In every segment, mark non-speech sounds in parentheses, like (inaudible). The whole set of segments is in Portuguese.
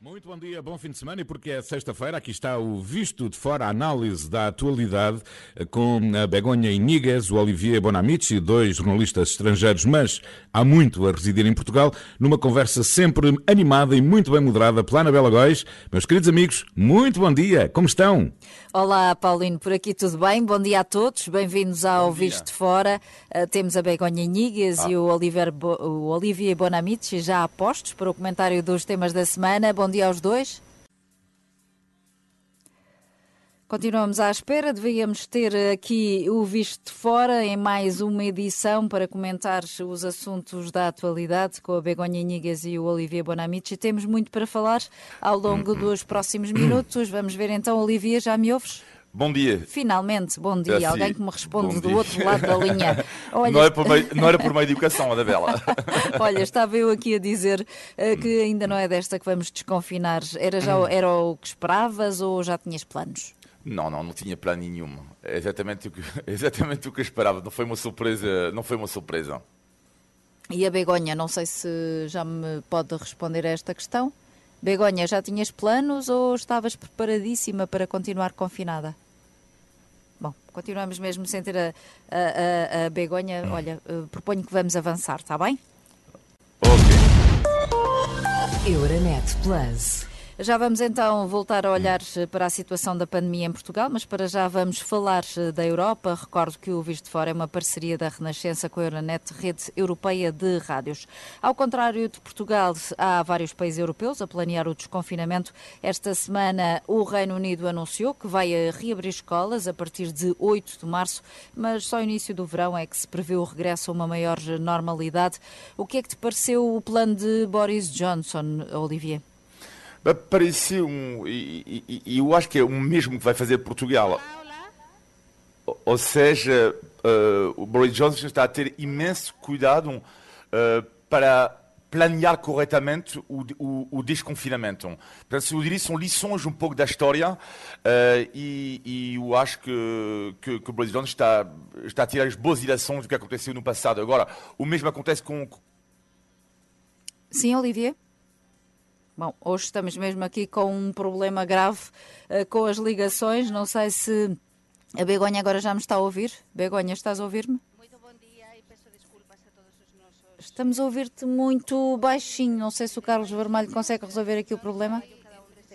Muito bom dia, bom fim de semana e porque é sexta-feira, aqui está o Visto de Fora, a análise da atualidade eh, com a Begonha Iniguez, o Olivier Bonamici, dois jornalistas estrangeiros, mas há muito a residir em Portugal, numa conversa sempre animada e muito bem moderada pela Anabela Góis. Meus queridos amigos, muito bom dia, como estão? Olá, Paulino, por aqui tudo bem? Bom dia a todos, bem-vindos ao Visto de Fora. Uh, temos a Begonha Iniguez ah. e o, Oliver Bo o Olivier Bonamici já a postos para o comentário dos temas da semana. Bom dia aos dois. Continuamos à espera, devíamos ter aqui o Visto de Fora em mais uma edição para comentar os assuntos da atualidade com a Begonha Inigas e o Olivier Bonamici. Temos muito para falar ao longo dos próximos minutos. Vamos ver então, Olivier, já me ouves? Bom dia. Finalmente, bom dia. Assim, Alguém que me responde do outro lado da linha. (laughs) Olha, não, é por meio, não era por meio de educação, Anabela. (laughs) Olha, estava eu aqui a dizer uh, que ainda não é desta que vamos desconfinar. Era, já, era o que esperavas ou já tinhas planos? Não, não, não tinha plano nenhum. É exatamente o que, (laughs) exatamente o que eu esperava. Não foi uma surpresa, não foi uma surpresa. E a Begonha, não sei se já me pode responder a esta questão. Begonha, já tinhas planos ou estavas preparadíssima para continuar confinada? Bom, continuamos mesmo sem ter a, a, a, a Begonha. Olha, uh, proponho que vamos avançar, está bem? Ok. Euronet Plus. Já vamos então voltar a olhar eh, para a situação da pandemia em Portugal, mas para já vamos falar eh, da Europa. Recordo que o Visto de Fora é uma parceria da Renascença com a Euronet, rede europeia de rádios. Ao contrário de Portugal, há vários países europeus a planear o desconfinamento. Esta semana, o Reino Unido anunciou que vai reabrir escolas a partir de 8 de março, mas só início do verão é que se prevê o regresso a uma maior normalidade. O que é que te pareceu o plano de Boris Johnson, Olivier? Pareceu um. E, e, e, eu acho que é o mesmo que vai fazer Portugal. Ou seja, uh, o Boris Johnson está a ter imenso cuidado uh, para planear corretamente o, o, o, desconfinamento. Portanto, eu diria são lições um pouco da história uh, e, e, eu acho que, que, que, o Boris Johnson está, está a tirar as boas lições do que aconteceu no passado. Agora, o mesmo acontece com... Sim, Olivier? Bom, hoje estamos mesmo aqui com um problema grave uh, com as ligações. Não sei se a Begonha agora já me está a ouvir. Begonha, estás a ouvir-me? Muito bom dia e peço desculpas a todos os nossos. Estamos a ouvir-te muito baixinho. Não sei se o Carlos Vermelho consegue resolver aqui o problema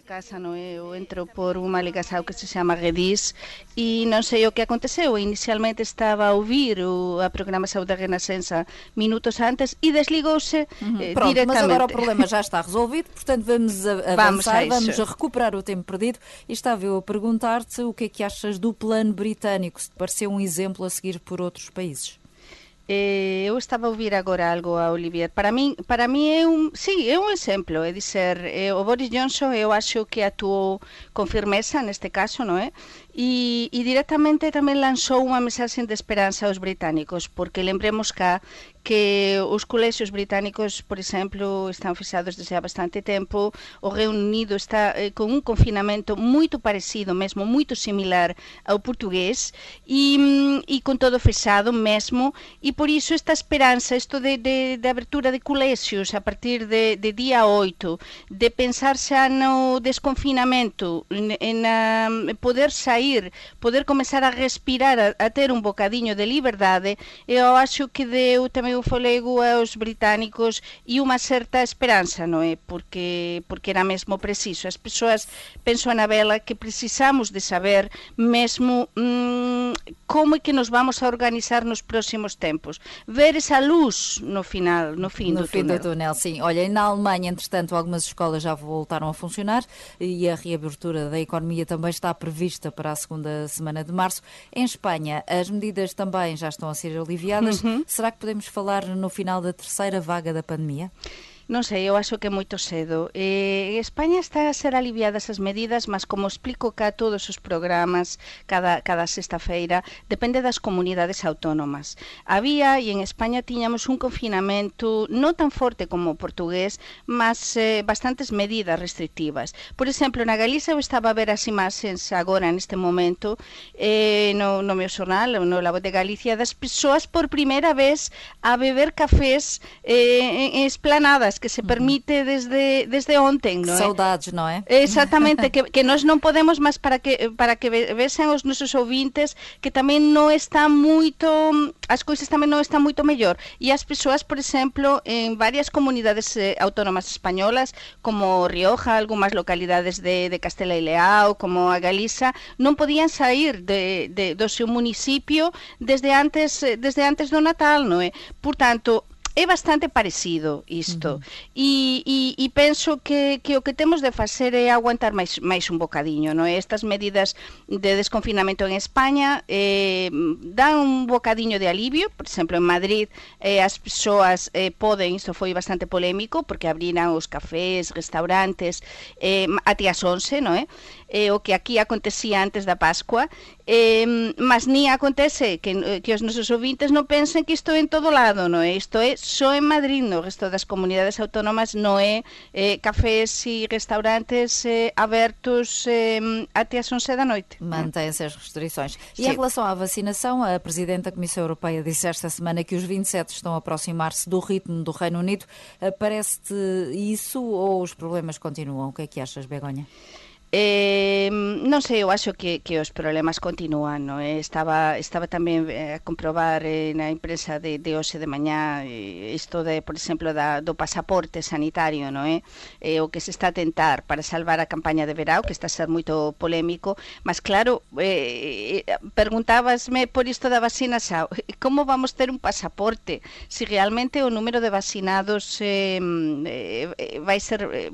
casa, non é? Eu entro por unha ligação que se chama Redis e non sei o que aconteceu. Inicialmente estaba a ouvir o, a programação da Renascença minutos antes e desligouse uhum. eh, Pronto. Mas agora o problema (laughs) já está resolvido, portanto vamos avançar, vamos, vamos recuperar o tempo perdido. E estava eu a perguntar-te o que é que achas do plano britânico, se te pareceu um exemplo a seguir por outros países. Eh, eu estaba a ouvir agora algo a Olivier. Para mí, para mí é un, sí, é un exemplo, é dizer, eh, o Boris Johnson eu acho que actuou con firmeza neste caso, non é? E, e directamente tamén lanzou unha mensaxe de esperanza aos británicos, porque lembremos cá que os colexios británicos, por exemplo, están fixados desde há bastante tempo, o Reino Unido está eh, con un confinamento moito parecido, mesmo moito similar ao portugués, e, e con todo fechado mesmo, e por iso esta esperanza, isto de, de, de abertura de colexios a partir de, de día 8, de pensar xa no desconfinamento, en, en poder sair, poder comezar a respirar, a, a ter un bocadiño de liberdade, eu acho que deu tamén o folego aos británicos e unha certa esperanza, non é? Porque, porque era mesmo preciso. As persoas, penso, Anabela, que precisamos de saber mesmo mmm, como é que nos vamos a organizar nos próximos tempos. Ver esa luz no final, no fim no do fim túnel. do túnel, sim. Olha, na Alemanha, entretanto, algumas escolas já voltaram a funcionar e a reabertura da economia também está prevista para a segunda semana de março. Em Espanha, as medidas também já estão a ser aliviadas. Uhum. Será que podemos falar no final da terceira vaga da pandemia? Non sei, eu acho que é moito cedo. Eh, España está a ser aliviada esas medidas, mas como explico cá todos os programas cada, cada sexta feira, depende das comunidades autónomas. Había, e en España tiñamos un confinamento non tan forte como o portugués, mas eh, bastantes medidas restrictivas. Por exemplo, na Galiza eu estaba a ver as imaxens agora neste momento eh, no, no meu xornal, no Labo de Galicia, das persoas por primeira vez a beber cafés eh, en, en esplanadas que se permite desde, desde ontem, non é? Saudades, non é? Exactamente, que, que nós non podemos máis para que para que vesen os nosos ouvintes que tamén non está moito as cousas tamén non están moito mellor e as persoas, por exemplo, en varias comunidades eh, autónomas españolas como Rioja, algunhas localidades de, de Castela e Leao, como a Galiza, non podían sair de, de, do seu municipio desde antes eh, desde antes do Natal, non é? Por tanto, é bastante parecido isto uh -huh. e, e, e penso que, que o que temos de facer é aguantar máis, máis un bocadiño non? estas medidas de desconfinamento en España eh, dan un bocadiño de alivio por exemplo en Madrid eh, as persoas eh, poden, isto foi bastante polémico porque abriran os cafés, restaurantes eh, até as 11 non é? Eh, o que aquí acontecía antes da Pascua, eh, mas ni acontece que, que os nosos ouvintes non pensen que isto é en todo lado, non é? Isto é só en Madrid, no resto das comunidades autónomas non é eh, cafés e restaurantes eh, abertos eh, até as 11 da noite. Mantém-se as restrições. E Sim. em relação à vacinação, a Presidente da Comissão Europeia disse esta semana que os 27 estão a aproximar-se do ritmo do Reino Unido. Eh, parece-te isso ou os problemas continuam? O que é que achas, Begonha? Eh, non sei, eu acho que, que os problemas continúan, no? Eh, estaba, estaba tamén eh, a comprobar eh, na empresa de, de hoxe de mañá eh, isto de, por exemplo, da, do pasaporte sanitario, no? Eh? eh, o que se está a tentar para salvar a campaña de verao, que está a ser moito polémico, mas claro, eh, preguntabasme por isto da vacina xa, (laughs) como vamos ter un pasaporte se realmente o número de vacinados eh, eh, vai ser eh,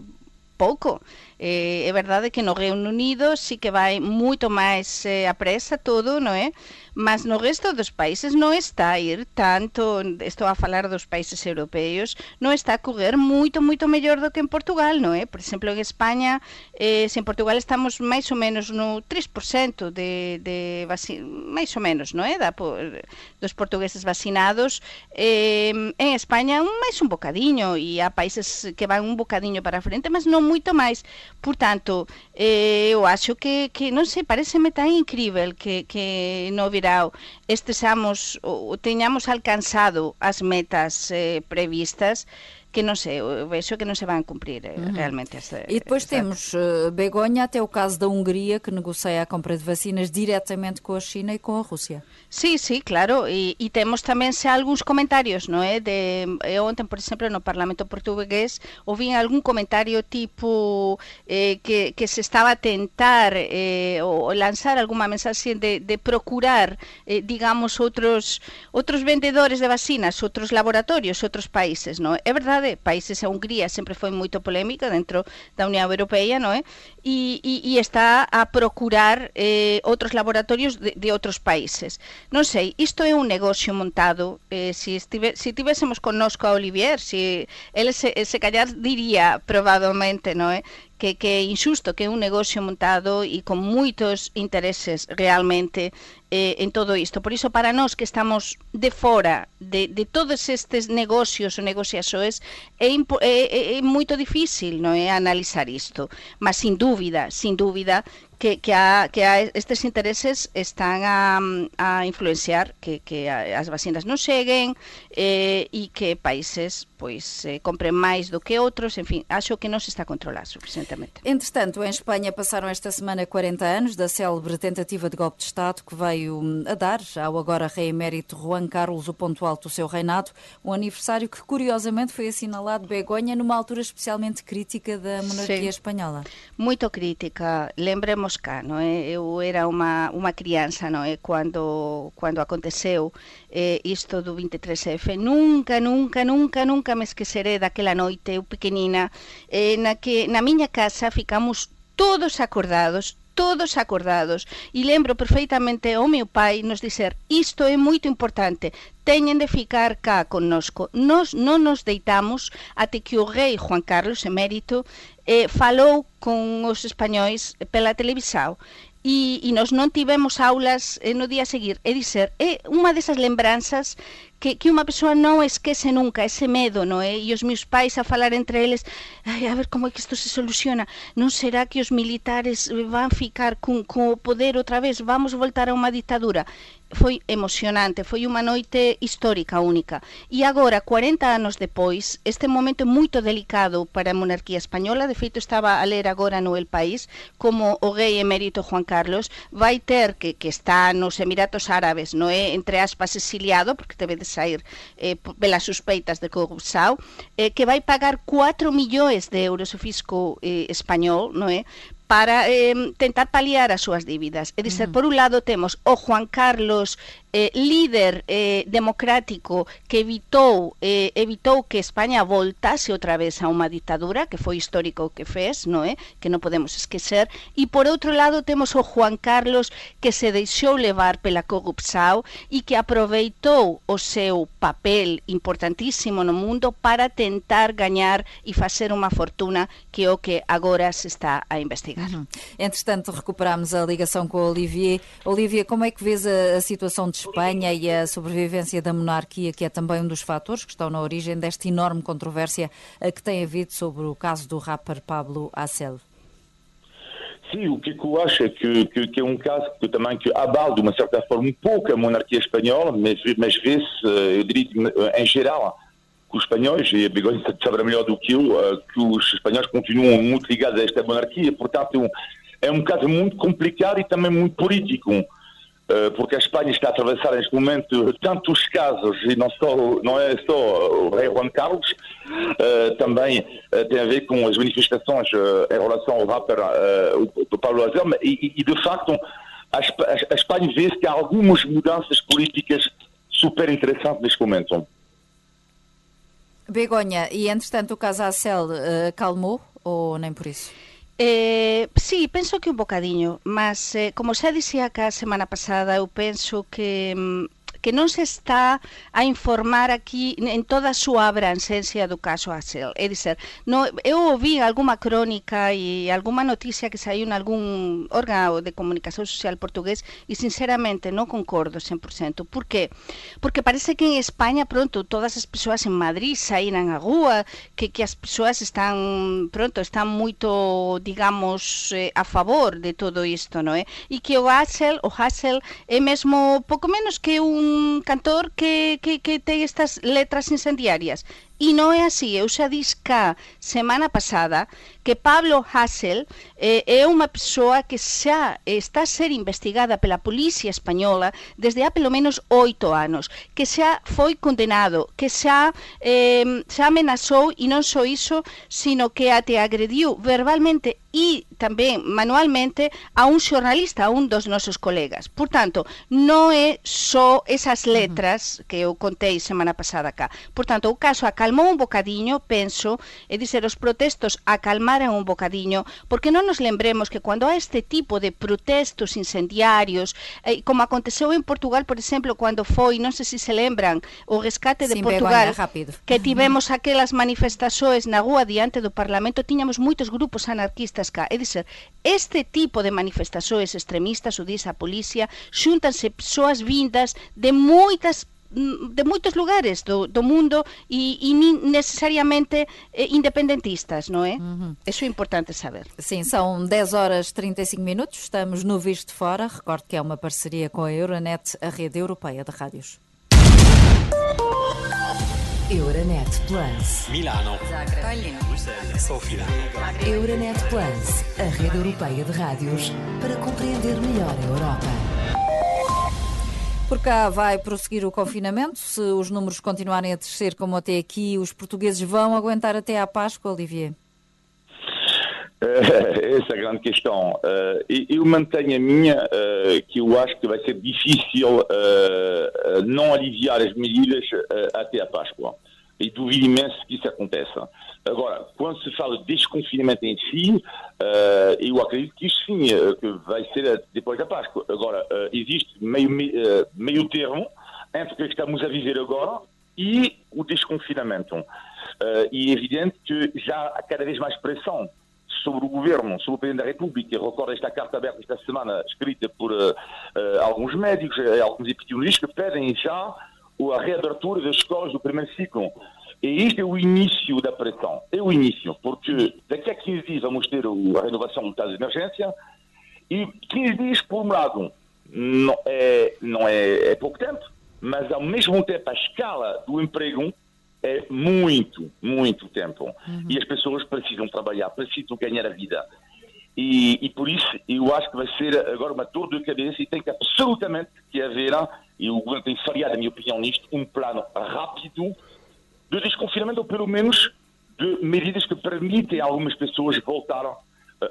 pouco. Eh, é verdade que no Reino Unido sí que vai moito máis eh, a presa todo, non é? mas no resto dos países non está a ir tanto, estou a falar dos países europeos, non está a correr moito, moito mellor do que en Portugal, non é? Por exemplo, en España, eh, se en Portugal estamos máis ou menos no 3% de, de máis ou menos, non é? Da, dos portugueses vacinados, eh, en España máis un bocadiño, e há países que van un bocadiño para frente, mas non moito máis. Portanto, eh, eu acho que, que non sei, pareceme tan incrível que, que no virao estesamos ou teñamos alcanzado as metas eh, previstas. Que non sei, vexo que non se van cumprir uhum. realmente. Essa, e depois temos, uh, Begonha, até o caso da Hungria, que negocia a compra de vacinas diretamente com a China e com a Rússia. Sí, sí, claro, e, e temos tamén se algúns comentarios, non é? De, eu ontem, por exemplo, no Parlamento Portugués, ouvi algún comentario tipo eh, que, que se estaba a tentar eh, ou lanzar algunha mensaxe de, de procurar, eh, digamos, outros outros vendedores de vacinas, outros laboratorios, outros países, non é? É verdade, de países, a Hungría sempre foi moito polémica dentro da Unión Europea, non é? E, eh? e, e está a procurar eh, outros laboratorios de, de outros países. Non sei, isto é un negocio montado. Eh, se, estive, se tivésemos connosco a Olivier, se ele se, se callar diría probablemente, non é? Eh? que, que é insusto que un negocio montado e con moitos intereses realmente eh, en todo isto. Por iso, para nós que estamos de fora de, de todos estes negocios ou negociaxoes, é, é, é, é moito difícil non é analizar isto. Mas, sin dúbida, sin dúbida, que, que, a, que a estes intereses están a, a influenciar que, que as vacinas non cheguen eh, e que países pois eh, compren máis do que outros, en fin, acho que non se está a controlar suficientemente. Entretanto, em Espanha passaram esta semana 40 anos da célebre tentativa de golpe de Estado que veio hum, a dar ao agora rei emérito Juan Carlos o ponto alto do seu reinado, um aniversário que curiosamente foi assinalado Begonha numa altura especialmente crítica da monarquia Sim. espanhola. Muito crítica, lembremos cá, é? Eu era uma uma criança, não é? Quando quando aconteceu eh, isto do 23F, nunca, nunca, nunca, nunca nunca me esqueceré daquela noite, eu pequenina, eh, na que na miña casa ficamos todos acordados, todos acordados. E lembro perfeitamente ao meu pai nos dizer isto é moito importante teñen de ficar cá connosco. Nos non nos deitamos até que o rei Juan Carlos emérito eh, falou con os españois pela televisão e, e nós non tivemos aulas eh, no día a seguir. É dizer, é unha desas lembranzas que, que unha persoa non esquece nunca, ese medo, non é? E os meus pais a falar entre eles, a ver como é que isto se soluciona. Non será que os militares van ficar con o poder outra vez? Vamos voltar a unha ditadura? foi emocionante, foi unha noite histórica única. E agora, 40 anos depois, este momento é moito delicado para a monarquía española, de feito estaba a ler agora no El País como o rei emérito Juan Carlos vai ter que que está nos Emiratos Árabes, no é entre aspas exiliado porque teve de sair eh, pelas suspeitas de corrupção, eh, que vai pagar 4 millóns de euros o fisco eh, español, non é? Para eh, tentar paliar as súas dívidas. É dizer, -huh. por un lado temos o Juan Carlos eh, líder eh, democrático que evitou eh, evitou que España voltase outra vez a unha ditadura, que foi histórico o que fez, non é? Que non podemos esquecer, e por outro lado temos o Juan Carlos que se deixou levar pela corrupção e que aproveitou o seu papel importantísimo no mundo para tentar gañar e facer unha fortuna que é o que agora se está a investigar. Entretanto, recuperamos a ligação com a Olivier. Olivier, como é que vês a, a situação de Espanha e a sobrevivência da monarquia, que é também um dos fatores que estão na origem desta enorme controvérsia que tem havido sobre o caso do rapper Pablo Acel. Sim, o que eu acho é que, que, que, é um caso que também que abala de uma certa forma um pouco a monarquia espanhola, mas, mas vê-se, eu diria em geral, que os espanhóis, e a Begonha sabe melhor do que eu, eh, que os espanhóis continuam muito ligados a esta monarquia, portanto é um caso muito complicado e também muito político. Eh, porque a Espanha está a atravessar neste momento tantos casos, e não, só, não é só o rei Juan Carlos, uh, também tem a ver com as manifestações em relação ao rapper o Paulo Azel, e, de facto a, Espanha vê que há algumas mudanças políticas super interessantes neste momento. Begonha, e entretanto o caso Acel calmou ou nem por isso? Eh, sí, penso que un bocadiño, mas eh, como xa dixía cá a semana pasada, eu penso que mm, que non se está a informar aquí en toda a súa abrancencia do caso Axel. É dizer, no, eu ouvi algunha crónica e algunha noticia que saiu en algún órgano de comunicación social portugués e sinceramente non concordo 100%. Por qué? Porque parece que en España pronto todas as persoas en Madrid saíran a rúa, que, que as persoas están pronto están moito, digamos, eh, a favor de todo isto, non é? E que o Axel, o Hassel é mesmo pouco menos que un cantor que, que, que ten estas letras incendiarias. E non é así, eu xa dis cá semana pasada que Pablo Hassel eh, é unha persoa que xa está a ser investigada pela Policía Española desde há pelo menos oito anos, que xa foi condenado, que xa, eh, xa amenazou e non só iso, sino que até agrediu verbalmente e tamén manualmente a un xornalista, a un dos nosos colegas. Por tanto, non é só esas letras que eu contei semana pasada cá. Por tanto, o caso acalmou un bocadiño, penso, é dizer, os protestos acalmaran un bocadiño, porque non nos lembremos que cando há este tipo de protestos incendiarios, eh, como aconteceu en Portugal, por exemplo, cando foi, non sei se se lembran, o rescate de Sin Portugal, que tivemos aquelas manifestações na rúa diante do Parlamento, tiñamos moitos grupos anarquistas cá. É dizer, este tipo de manifestações extremistas, o diz a policía, xúntanse persoas vindas de moitas de moitos lugares do, do mundo e, e necesariamente eh, independentistas, não é? Uhum. Isso é importante saber. Sim, são 10 horas 35 minutos, estamos no Visto Fora. Recordo que é uma parceria com a Euronet, a rede europeia de rádios. Euronet Plus. Milano. Zagreb. Sofia. Euronet Plus, a rede europeia de rádios para compreender melhor a Europa. Por cá vai prosseguir o confinamento. Se os números continuarem a descer como até aqui, os portugueses vão aguentar até à Páscoa, Olivier? (laughs) essa é a grande questão. Uh, eu mantenho a minha, uh, que eu acho que vai ser difícil não aliviar as medidas até a Páscoa. E duvido imenso que isso aconteça. Agora, quando se fala de desconfinamento em si, eu acredito que isso sim que vai ser depois da Páscoa. Agora, existe meio, meio termo entre o que estamos a viver agora e o desconfinamento. e é evidente que já há cada vez mais pressão sobre o governo, sobre o Presidente da República. Recordo esta carta aberta esta semana, escrita por uh, uh, alguns médicos, uh, alguns epidemiologistas, que pedem já a reabertura das escolas do primeiro ciclo. E este é o início da pressão. É o início, porque daqui a 15 dias vamos ter a renovação do estado de emergência e 15 dias, por um lado, não é, não é, é pouco tempo, mas ao mesmo tempo a escala do emprego é muito, muito tempo. Uhum. E as pessoas precisam trabalhar, precisam ganhar a vida. E, e, por isso eu acho que vai ser agora uma dor de cabeça e tem que absolutamente que haver, e o governo tem falhado, na minha opinião, nisto, um plano rápido de desconfinamento, ou pelo menos de medidas que permitem a algumas pessoas voltar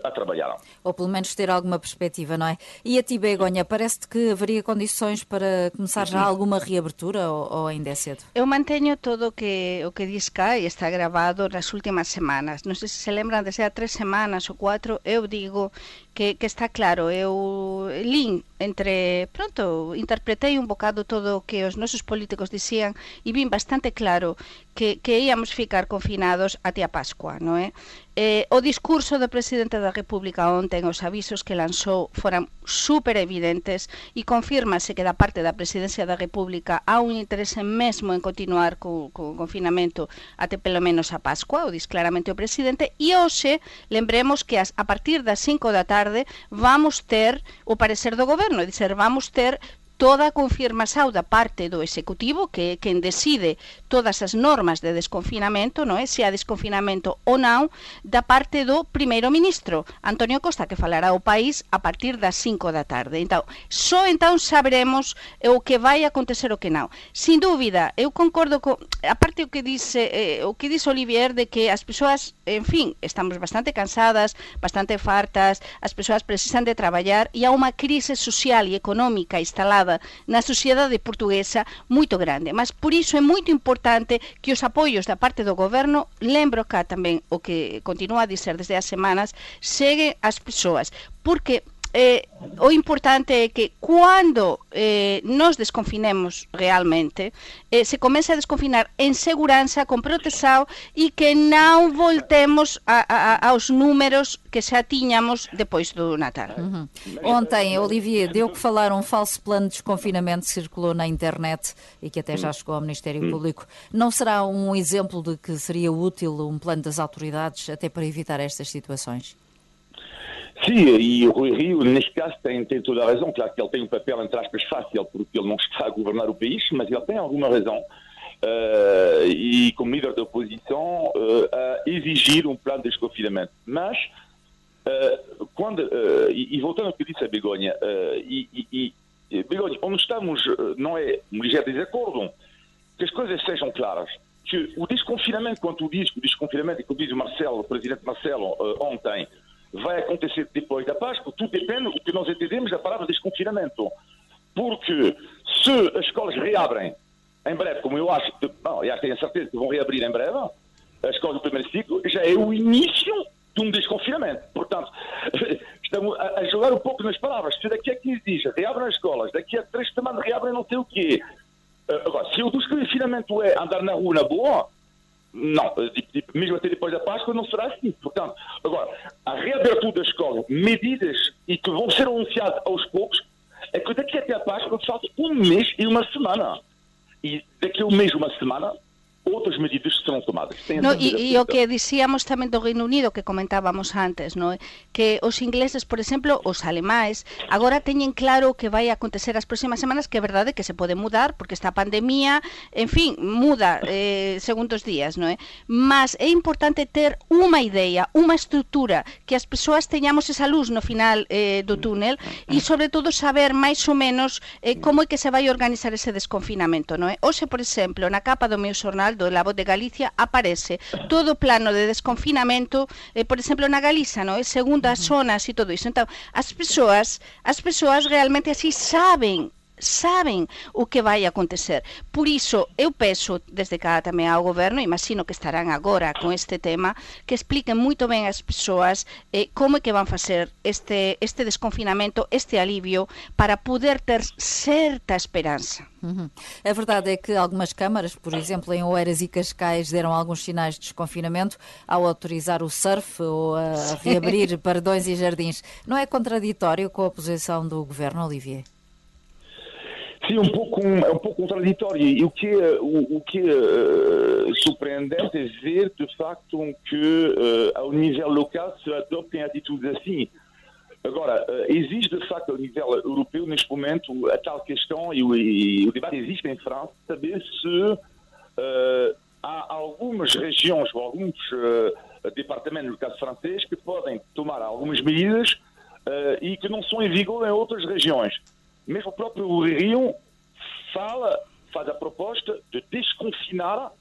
a trabalhar. Ou pelo menos ter alguma perspectiva, não é? E a ti, Begonha, parece-te que haveria condições para começar já alguma reabertura ou, ou ainda é cedo? Eu mantenho todo o que, o que diz cá e está gravado nas últimas semanas. Não sei se se lembram, desde há três semanas ou quatro, eu digo que, que está claro. Eu lin entre, pronto, interpretei un bocado todo o que os nosos políticos dicían e vin bastante claro que, que íamos ficar confinados até a Pascua, non é? Eh, o discurso do presidente da República onten, os avisos que lanzou foran super evidentes e confirmase que da parte da presidencia da República há un interese mesmo en continuar co, co confinamento até pelo menos a Pascua, o dis claramente o presidente, e hoxe lembremos que as, a partir das 5 da tarde tarde vamos ter o parecer do goberno, é dizer, vamos ter toda a confirmación da parte do Executivo, que é quen decide todas as normas de desconfinamento, non é? se há desconfinamento ou non, da parte do primeiro ministro, Antonio Costa, que falará ao país a partir das 5 da tarde. Então, só entón saberemos o que vai acontecer o que non. Sin dúbida, eu concordo co a parte o que dice eh, o que dice Olivier de que as persoas, en fin, estamos bastante cansadas, bastante fartas, as persoas precisan de traballar e há unha crise social e económica instalada na sociedade portuguesa moito grande, mas por iso é moito importante que os apoios da parte do goberno, lembro cá tamén o que continua a dizer desde as semanas, seguen as persoas, porque eh, o importante é que quando eh, nos desconfinemos realmente, eh, se comece a desconfinar en seguranza, con proteção e que non voltemos a, a, aos números que xa tiñamos depois do Natal. Uhum. Ontem, Olivier, deu que falar um falso plano de desconfinamento que circulou na internet e que até já chegou ao Ministério Público. Não será um exemplo de que seria útil um plano das autoridades até para evitar estas situações? Sim, e o Rui Rio, neste caso, tem, tem toda a razão. Claro que ele tem um papel, entre aspas, fácil, porque ele não está a governar o país, mas ele tem alguma razão. Uh, e como líder da oposição, uh, a exigir um plano de desconfinamento. Mas, uh, quando, e, e, voltando ao que disse a Begonha, e, e, Begonha, onde estamos não é um ligeiro desacordo, que as coisas sejam claras. Que o desconfinamento, quando tu dizes que o desconfinamento, e como diz o Marcelo, o presidente Marcelo, ontem, vai acontecer depois da Páscoa, tudo depende do que nós entendemos da palavra desconfinamento. Porque se as escolas reabrem em breve, como eu acho, não, já tenho a certeza que vão reabrir em breve, as escolas do primeiro ciclo, já é o início de um desconfinamento. Portanto, (laughs) estamos a, a jogar um pouco nas palavras. Se daqui a 15 dias reabrem as escolas, daqui a 3 semanas reabrem não sei o quê. Agora, se o desconfinamento é andar na rua na boa, não, mesmo até depois da Páscoa não será assim. Portanto, agora, a reabertura das escolas, medidas e que vão ser anunciadas aos poucos, é que daqui até a Páscoa falta um mês e uma semana. E daqui a um mês e uma semana outras medidas serão tomadas. No, e, e o que dicíamos tamén do Reino Unido que comentábamos antes, no? que os ingleses, por exemplo, os alemais, agora teñen claro o que vai acontecer as próximas semanas, que é verdade que se pode mudar, porque esta pandemia, en fin, muda eh, segundo os días, non é? Mas é importante ter unha idea, unha estrutura, que as persoas teñamos esa luz no final eh, do túnel e, sobre todo, saber máis ou menos eh, como é que se vai organizar ese desconfinamento, non é? Oxe, por exemplo, na capa do meu xornal do La Voz de Galicia aparece todo plano de desconfinamento, eh, por exemplo, na Galiza, no? segundo as zonas e todo iso. Então, as persoas, as persoas realmente así saben saben o que vai acontecer. Por iso, eu peço desde cá tamén ao goberno, imagino que estarán agora con este tema, que expliquen moito ben as persoas eh, como é que van facer este, este desconfinamento, este alivio, para poder ter certa esperanza. Uhum. A verdade é que algumas câmaras, por exemplo, em Oeiras e Cascais, deram alguns sinais de desconfinamento ao autorizar o surf ou a (laughs) reabrir pardões e jardins. Não é contraditório com a posição do governo, Olivier? Sim, um pouco, é um pouco contraditório. E o que é, o, o que é surpreendente é ver, de facto, que uh, ao nível local se adoptem atitudes assim. Agora, existe de facto a nível europeu, neste momento, a tal questão, e o, e o debate existe em França, saber se uh, há algumas regiões ou alguns uh, departamentos, no caso francês, que podem tomar algumas medidas e que não são em vigor em outras regiões. Mesmo o próprio Rio fala, faz a proposta de desconfinar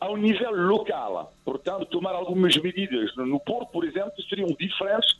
ao nível local. Portanto, tomar algumas medidas no Porto, por exemplo, seriam diferentes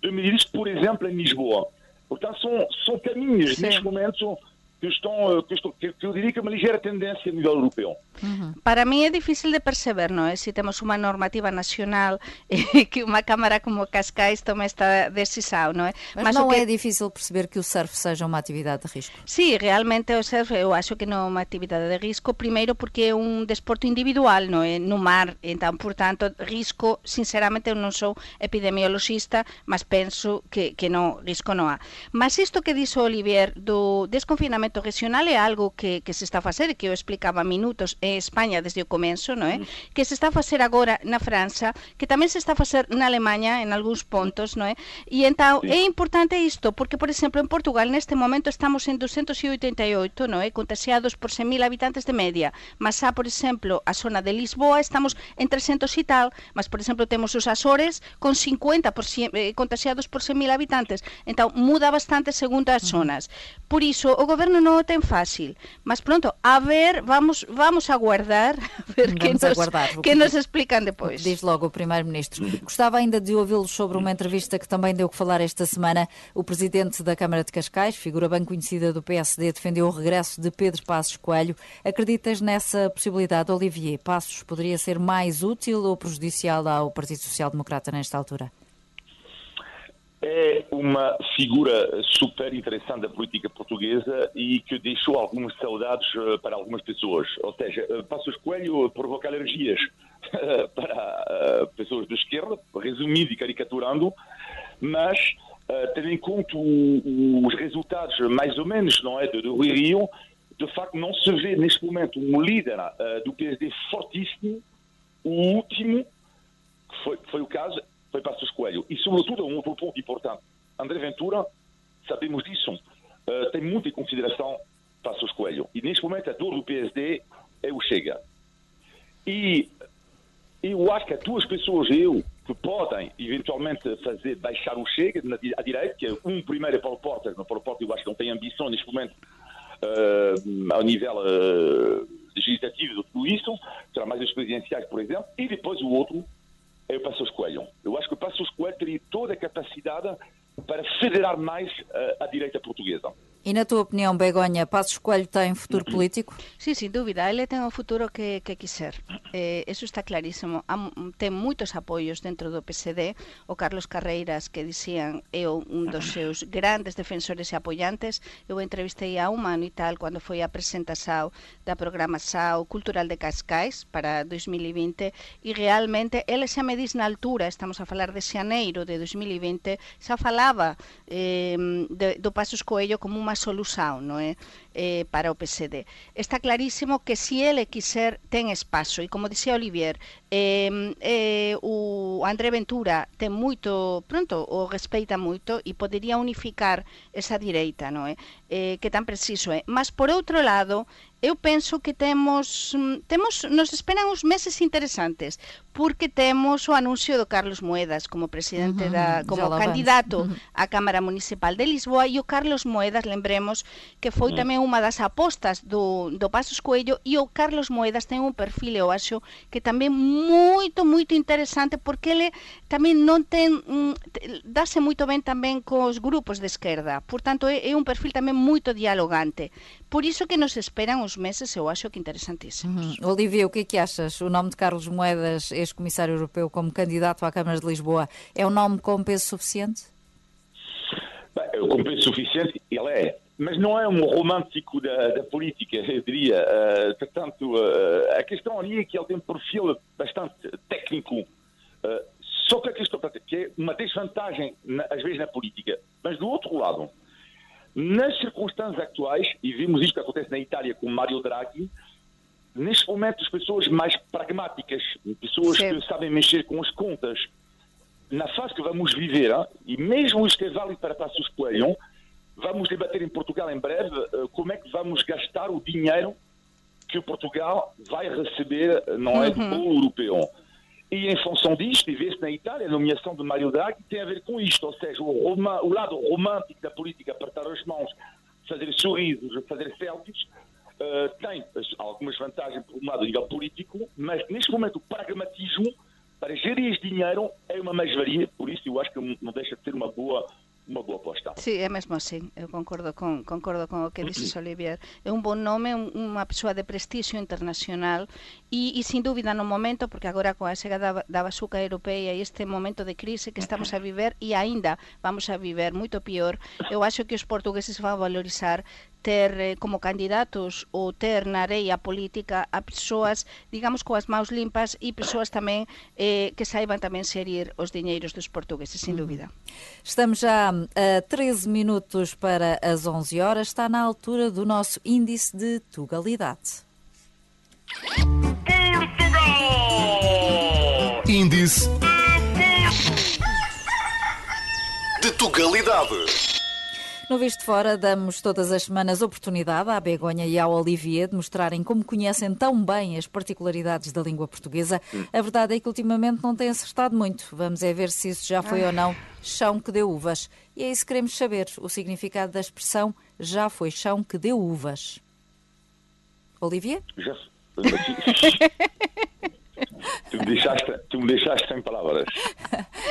de medidas, por exemplo, em Lisboa. Portanto, são, são caminhos, Sim. neste momento, que, estão, que, estão, que, que eu diria que é uma ligeira tendência a nível europeu. Uhum. Para mí é difícil de perceber, non é? Se temos unha normativa nacional (laughs) e que unha cámara como Cascais tome esta decisão, non é? Mas, Mas non que... é difícil perceber que o surf seja unha actividade de risco? Sí, realmente o surf eu acho que non é unha actividade de risco, primeiro porque é un desporto individual, non é? No mar, entón, portanto, risco, sinceramente, eu non sou epidemiologista, mas penso que, que non, risco non há. Mas isto que dixo Olivier do desconfinamento regional é algo que, que se está a facer, que eu explicaba minutos en España desde o comenzo, non é? Que se está a facer agora na França, que tamén se está a facer na Alemanha en algúns pontos, non é? E sí. é importante isto, porque por exemplo en Portugal neste momento estamos en 288, non é? Contagiados por 100.000 habitantes de media, mas há, por exemplo, a zona de Lisboa estamos en 300 e tal, mas por exemplo temos os Azores con 50 por, eh, contagiados por 100.000 habitantes. Entón muda bastante segundo as zonas. Por iso o goberno non o ten fácil, mas pronto, a ver, vamos vamos aguardar (laughs) a ver que nos, aguardar. que nos explican depois. Diz logo o Primeiro-Ministro. Gostava ainda de ouvi-lo sobre uma entrevista que também deu que falar esta semana. O Presidente da Câmara de Cascais, figura bem conhecida do PSD, defendeu o regresso de Pedro Passos Coelho. Acreditas nessa possibilidade, Olivier? Passos poderia ser mais útil ou prejudicial ao Partido Social Democrata nesta altura? É uma figura super interessante da política portuguesa e que deixou algumas saudades eh, para algumas pessoas. Ou seja, eh, Passos Coelho provoca alergias (laughs) para eh, pessoas de esquerda, resumindo e caricaturando, mas tendo em conta os resultados mais ou menos não é, do Rio, de facto não se vê neste momento um líder do PSD fortíssimo, o último, que foi, foi o caso, foi Passos Coelho. E, sobretudo, um outro ponto importante. André Ventura, sabemos disso, uh, tem muita consideração Passos Coelho. E, neste momento, a dor do PSD é o Chega. E eu acho que há duas pessoas, eu, que podem eventualmente fazer baixar o Chega à direita, que é um primeiro é Paulo Portas, mas Paulo Portas eu acho que não tem ambição neste momento uh, ao nível uh, legislativo tudo isso, será mais os presidenciais, por exemplo, e depois o outro é o Passos Coelho. Eu acho que o Passos Coelho teria toda a capacidade para federar mais a, a direita portuguesa. E na tua opinião, Begonha, Passos Coelho tem futuro político? Sí, sin dúvida, ele ten o futuro que, que quiser. Eh, eso está clarísimo. Am, ten moitos apoios dentro do PSD. O Carlos Carreiras, que dicían, é un dos seus grandes defensores e apoiantes. Eu entrevistei a un ano e tal cando foi a presentação da programa SAO Cultural de Cascais para 2020 e realmente ele xa me dis na altura, estamos a falar de xaneiro de 2020, xa falaba eh, de, do Passos Coelho como un solución non é? Eh, para o PSD. Está clarísimo que se si ele quiser ten espazo e como dixía Olivier, eh, eh, o André Ventura ten moito, pronto, o respeita moito e podería unificar esa direita, non é? Eh, que tan preciso é. Mas por outro lado, eu penso que temos temos nos esperan uns meses interesantes porque temos o anuncio do Carlos Moedas como presidente uh -huh, da como candidato uh -huh. á Cámara Municipal de Lisboa e o Carlos Moedas, lembremos que foi uh -huh. Unha das apostas do, do Pasos Coello e o Carlos Moedas ten un perfil, eu acho, que tamén moito, moito interesante porque ele tamén non ten mm, dase moito ben tamén cos grupos de esquerda, portanto é, é un perfil tamén moito dialogante por iso que nos esperan uns meses, eu acho que interessantíssimos. Uhum. Olivia, o que é que achas? O nome de Carlos Moedas, ex-comissário europeu, como candidato à Câmara de Lisboa, é um nome com peso suficiente? Bem, com peso suficiente, ele é. Mas não é um romântico da, da política, eu diria. Uh, portanto, uh, a questão ali é que ele tem um perfil bastante técnico. Uh, só que a questão que é uma desvantagem, às vezes, na política. Mas do outro lado, nas circunstâncias atuais, e vimos isto que acontece na Itália com Mario Draghi, neste momento as pessoas mais pragmáticas, pessoas Sim. que sabem mexer com as contas, na fase que vamos viver, hein, e mesmo isto é válido para Passos Coelho, vamos debater em Portugal em breve uh, como é que vamos gastar o dinheiro que o Portugal vai receber, não é, uhum. do europeu. E em função disto, e vê-se na Itália, a nomeação de Mário Draghi tem a ver com isto, ou seja, o, roma, o lado romântico da política, apertar as mãos, fazer sorrisos, fazer selfies, uh, tem algumas vantagens por um lado a nível político, mas neste momento o pragmatismo para gerir este dinheiro é uma mais-valia, por isso eu acho que não deixa de ser uma boa uma boa aposta. Sí, é mesmo assim, eu concordo con, concordo con o que dices, Olivier. É un bon nome, un, unha persoa de prestixio internacional e, e sin dúbida no momento, porque agora coa chega da, da basuca europea e este momento de crise que estamos a viver e aínda vamos a viver moito pior, eu acho que os portugueses van valorizar ter eh, como candidatos ou ter na areia política a persoas, digamos, coas maus limpas e persoas tamén eh, que saiban tamén serir os diñeiros dos portugueses, sin dúvida. Estamos já a 13 minutos para as 11 horas, está na altura do nosso índice de tugalidade. Portugal! Índice de tugalidade. No Visto Fora, damos todas as semanas oportunidade à Begonha e ao Olivier de mostrarem como conhecem tão bem as particularidades da língua portuguesa. A verdade é que ultimamente não têm acertado muito. Vamos é ver se isso já foi ou não chão que deu uvas. E é isso que queremos saber. O significado da expressão já foi chão que deu uvas. Olivier? Já. (laughs) Tu me deixaste, tu me deixaste sem palavras. (laughs)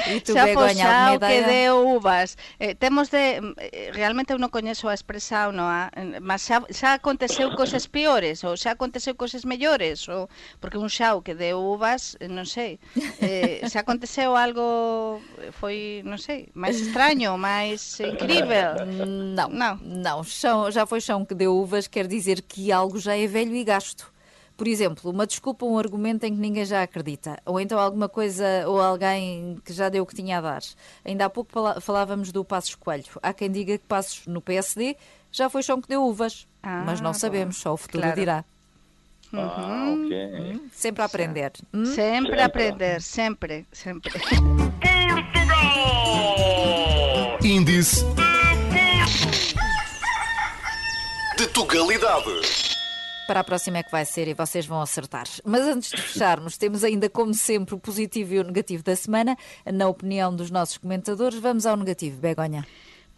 E tu, xa Begoña, alguma que deu uvas. Eh, temos de... Eh, realmente eu non coñezo a expresao, no, a, mas xa, xa aconteceu cosas peores, ou xa aconteceu cosas mellores, ou, porque un xao que deu uvas, eh, non sei, eh, xa aconteceu algo, foi, non sei, máis extraño, máis incrível. Não, não, não. Chão, já foi chão que deu uvas, quer dizer que algo já é velho e gasto. Por exemplo, uma desculpa, um argumento em que ninguém já acredita, ou então alguma coisa ou alguém que já deu o que tinha a dar. Ainda há pouco falávamos do Passos Coelho. Há quem diga que Passos no PSD já foi chão que deu uvas, ah, mas não sabemos, só o futuro claro. dirá. Uhum. Ah, okay. sempre a aprender. Hum? Sempre a aprender, sempre, sempre. Índice de Tugalidade. Para a próxima é que vai ser e vocês vão acertar. Mas antes de fecharmos, temos ainda, como sempre, o positivo e o negativo da semana. Na opinião dos nossos comentadores, vamos ao negativo. Begonha.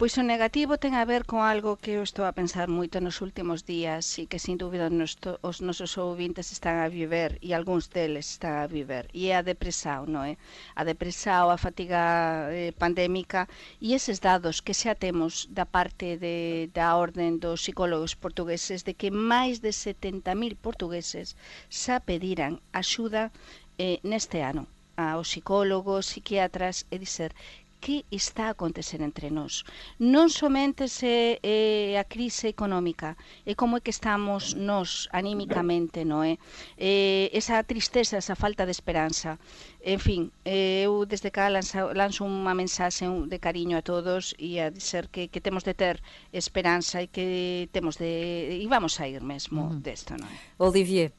Pois o negativo ten a ver con algo que eu estou a pensar moito nos últimos días e que sin dúbida nos to, os nosos ouvintes están a viver e algúns deles están a viver e é a depresao, non é? A depresao, a fatiga eh, pandémica e eses dados que xa temos da parte de, da orden dos psicólogos portugueses de que máis de 70.000 portugueses xa pediran axuda eh, neste ano aos psicólogos, psiquiatras e dizer que está a acontecer entre nós. Non somente se é a crise económica, é como é que estamos nós anímicamente, non é? Eh, esa tristeza, esa falta de esperanza. En fin, eu desde cá lanzo, lanzo unha mensaxe de cariño a todos e a dizer que, que temos de ter esperanza e que temos de... e vamos a ir mesmo mm. desto, non é? Olivier.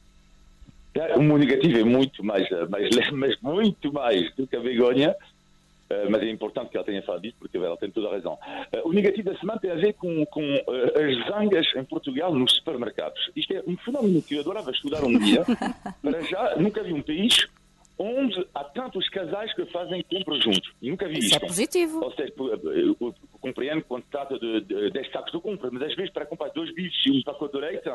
O negativo é muito mais, mais, mas muito mais do que a vergonha mas é importante que ela tenha falado disso porque ela tem toda a razão. O negativo da semana tem a ver com, com as zangas em Portugal nos supermercados. Isto é um fenómeno que eu adorava estudar um dia. (laughs) Para já, nunca vi um país onde há tantos casais que fazem compras juntos. Nunca vi isso. Isso é positivo. Ou seja, eu compreendo quando trata de, de 10 sacos de compra, mas às vezes para comprar dois bichos e um pacote de leite,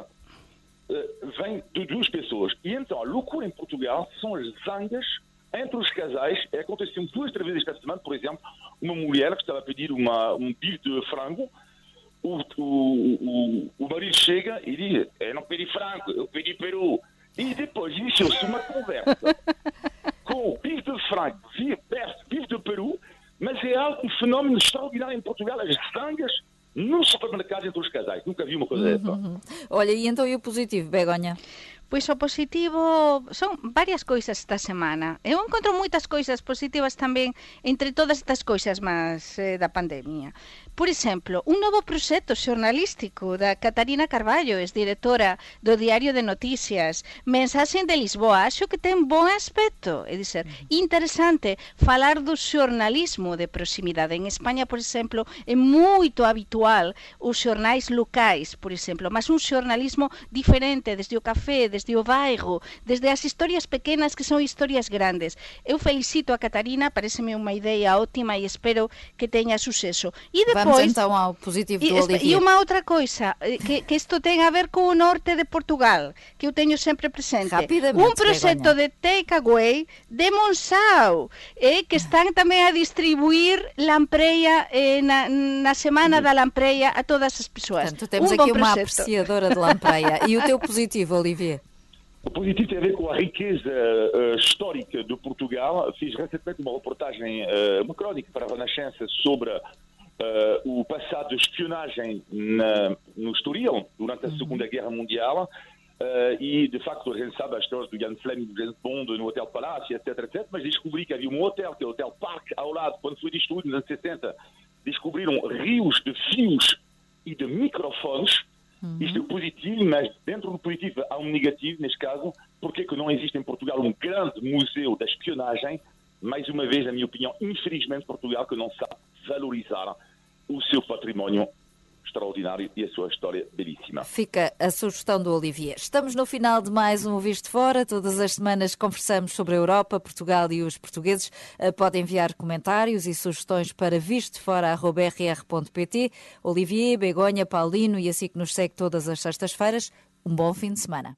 vem de duas pessoas. E então a loucura em Portugal são as zangas entre os casais, aconteceu duas três vezes esta semana, por exemplo, uma mulher que estava a pedir uma, um bife de frango, o, o, o, o marido chega e diz, eu não pedi frango, eu pedi peru. E depois iniciou-se uma conversa (laughs) com o bife de frango, bife de peru, mas é algo, um fenómeno extraordinário em Portugal, as sangas no supermercado entre os casais. Nunca vi uma coisa dessa. Uhum. Olha, e então e o positivo, Begonha? Pois o positivo son varias coisas esta semana. Eu encontro moitas coisas positivas tamén entre todas estas coisas máis eh, da pandemia. Por exemplo, un novo proxecto xornalístico da Catarina Carballo, es directora do Diario de Noticias. Mensaxe de Lisboa, acho que ten bon aspecto, é dizer, interesante falar do xornalismo de proximidade. En España, por exemplo, é moito habitual os xornais locais, por exemplo, mas un xornalismo diferente desde o café, desde o bairro, desde as historias pequenas que son historias grandes. Eu felicito a Catarina, pareceme unha idea ótima e espero que teña suceso. E depois, Vamos então ao positivo do Olivier. E unha outra coisa, eh, que, que isto ten a ver co norte de Portugal, que eu teño sempre presente. Un proxecto de takeaway de Monsao, eh, que están tamén a distribuir lampreia eh, na, na semana da lampreia a todas as persoas. Portanto, temos un aqui uma apreciadora de lampreia. e o teu positivo, Olivier? O positivo tem a ver com a riqueza uh, histórica de Portugal. Fiz recentemente uma reportagem, uh, uma crónica para a Renascença sobre uh, o passado de espionagem na, no Estoril durante a Segunda Guerra Mundial. e, de facto, a gente sabe as histórias do Jan Fleming, do James Bond, no Hotel Palácio, etc, etc. Mas descobri que havia um hotel, que é o Hotel Park, ao lado, quando foi destruído nos anos 60. Descobriram rios de fios e de microfones Uhum. Isto é positivo, mas dentro do positivo há um negativo, neste caso, porque é que não existe em Portugal um grande museu da espionagem? Mais uma vez, na minha opinião, infelizmente, Portugal que não sabe valorizar o seu património extraordinário e a sua história belíssima. Fica a sugestão do Olivier. Estamos no final de mais um Visto Fora. Todas as semanas conversamos sobre a Europa, Portugal e os portugueses. Eh, Pode enviar comentários e sugestões para vistofora.rr.pt. Olivier, Begonha, Paulino e assim que nos segue todas as sextas-feiras. Um bom fim de semana.